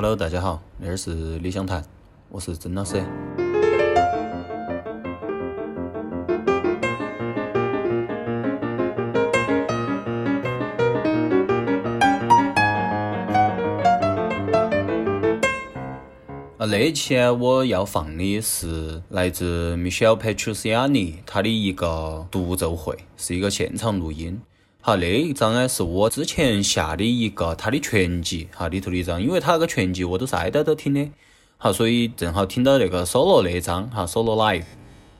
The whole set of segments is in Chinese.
Hello，大家好，那儿是理想谈，我是曾老师。啊，那一期我要放的是来自 Michelle Petrucciani 他的一个独奏会，是一个现场录音。好，那一张呢是我之前下的一个他的全集哈里头的一张，因为他那个全集我都是挨到都听的，好，所以正好听到那个 solo 那一张哈 solo live。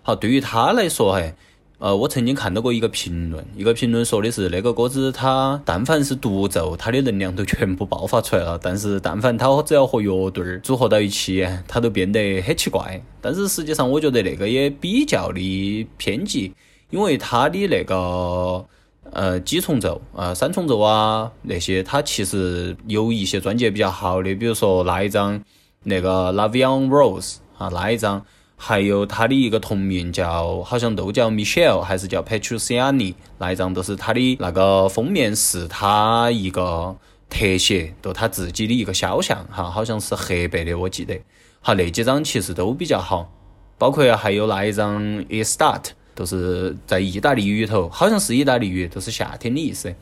好，对于他来说，嘿，呃，我曾经看到过一个评论，一个评论说的是那个歌子，他但凡是独奏，他的能量都全部爆发出来了，但是但凡他只要和乐队儿组合到一起，他都变得很奇怪。但是实际上，我觉得那个也比较的偏激，因为他的那个。呃，几重奏啊，三重奏啊，那些他其实有一些专辑比较好的，比如说那一张那个《Love Young Rose》啊，那一张，还有他的一个同名叫，好像都叫 Michelle 还是叫 Petrucciani，那一张都是他的那个封面是他一个特写，就他自己的一个肖像哈，好像是黑白的，我记得。好，那几张其实都比较好，包括还有那一张《It Start》。都是在意大利语头，好像是意大利语，都是夏天的意思。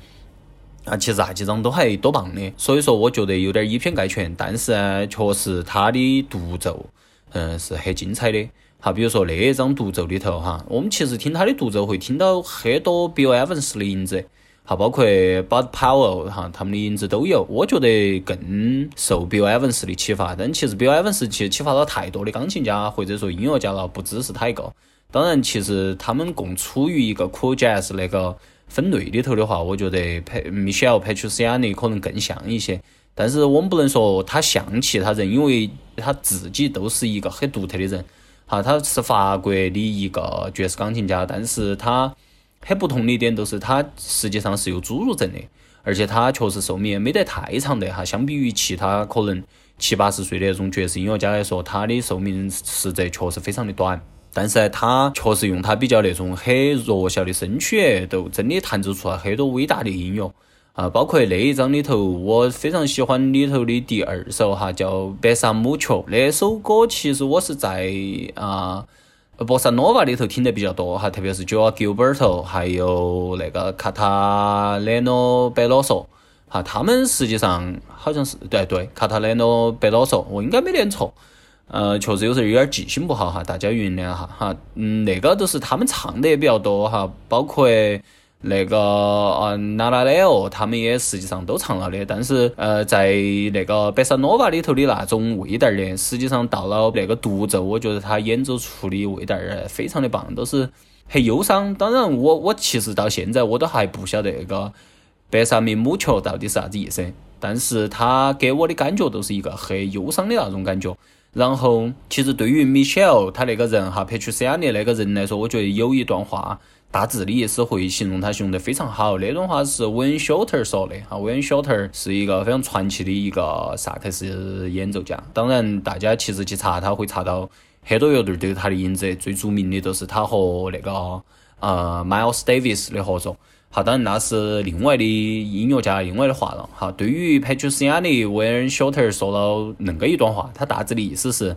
啊，其实那几张都还多棒的，所以说我觉得有点以偏概全。但是呢，确实他的独奏，嗯，是很精彩的。好，比如说那一张独奏里头哈，我们其实听他的独奏会听到很多 Bill Evans 的影子，好，包括 Bud Powell 哈，他们的影子都有。我觉得更受 Bill Evans 的启发，但其实 Bill Evans 其实启发了太多的钢琴家或者说音乐家了，不只是他一个。当然，其实他们共处于一个 cool jazz 那个分类里头的话，我觉得 Michelle Petrucciani 可能更像一些。但是我们不能说他像其他人，因为他自己都是一个很独特的人。哈，他是法国的一个爵士钢琴家，但是他很不同的一点都是他实际上是有侏儒症的，而且他确实寿命没得太长的哈。相比于其他可能七八十岁的那种爵士音乐家来说，他的寿命实则确实非常的短。但是他确实用他比较那种很弱小的身躯，都真的弹奏出了很多伟大的音乐啊！包括那一张里头，我非常喜欢里头的第二首哈，叫《白萨姆丘》那首歌，其实我是在啊波萨诺瓦里头听得比较多哈，特别是 Joe Gilberto，还有那个卡塔雷诺贝罗索哈，他们实际上好像是对对卡塔雷诺贝罗索，我应该没念错。呃，确实有时候有点记性不好哈，大家原谅哈哈。嗯，那个都是他们唱的也比较多哈，包括那个呃娜拉雷奥，他们也实际上都唱了的。但是呃，在那个贝萨诺瓦里头的那种味道呢，实际上到了那个独奏，我觉得他演奏出的味道儿非常的棒，都是很忧伤。当然，我我其实到现在我都还不晓得那个贝萨米姆丘到底是啥子意思，但是他给我的感觉都是一个很忧伤的那种感觉。然后，其实对于 Michelle 他那个人哈，Patricia 那个人来说，我觉得有一段话，大致的意思会形容他形容得非常好。那段话是 Wayne Shorter 说的哈，Wayne Shorter 是一个非常传奇的一个萨克斯演奏家。当然，大家其实去查他会查到很多乐队都有他的影子，最著名的都是他和那个呃 Miles Davis 的合作。好，当然那是另外的音乐家另外的话了。好，对于 Petrucciani、Wayne Shorter 说了恁个一段话，他大致的意思是，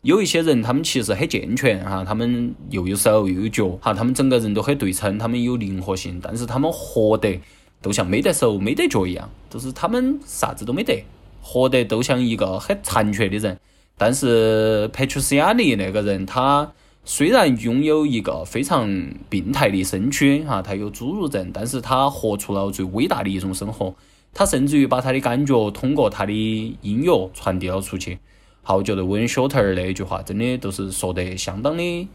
有一些人他们其实很健全哈，他们又有手又有脚，哈，他们整个人都很对称，他们有灵活性，但是他们活得都像没得手没得脚一样，就是他们啥子都没得，活得都像一个很残缺的人。但是 Petrucciani 那个人他。虽然拥有一个非常病态的身躯，哈，他有侏儒症，但是他活出了最伟大的一种生活。他甚至于把他的感觉通过他的音乐传递了出去。好，我觉得 Wayne Shorter 那一句话真的都是说得相当的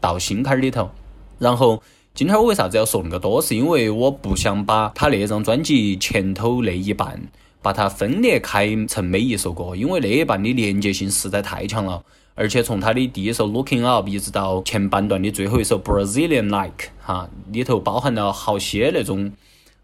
到心坎里头。然后今天我为啥子要说那么多？是因为我不想把他那张专辑前头那一半把它分裂开成每一首歌，因为那一半的连接性实在太强了。而且从他的第一首《Looking Up》一直到前半段的最后一首《Brazilian Like》哈，里头包含了好些那种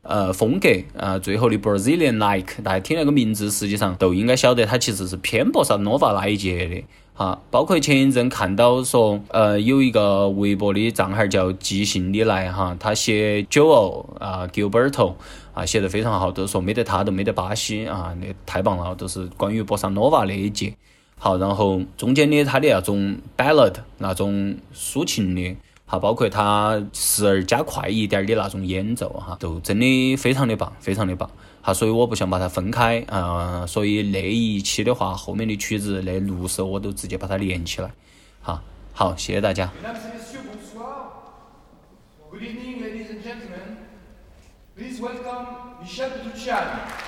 呃风格啊。最后的《Brazilian Like》，大家听那个名字，实际上都应该晓得，它其实是偏博萨诺瓦那一届的哈。包括前一阵看到说，呃，有一个微博的账号叫即兴的来哈，他写九欧啊，Gilberto。啊，写得非常好，都说没得他都没得巴西啊，那太棒了，都是关于波萨诺瓦那一节。好，然后中间的他的那种 ballad 那种抒情的，好，包括他时而加快一点的那种演奏哈，都真的非常的棒，非常的棒。好，所以我不想把它分开啊，所以那一期的话，后面的曲子那六首我都直接把它连起来。好，好，谢谢大家。Please welcome Michel Petrucciani.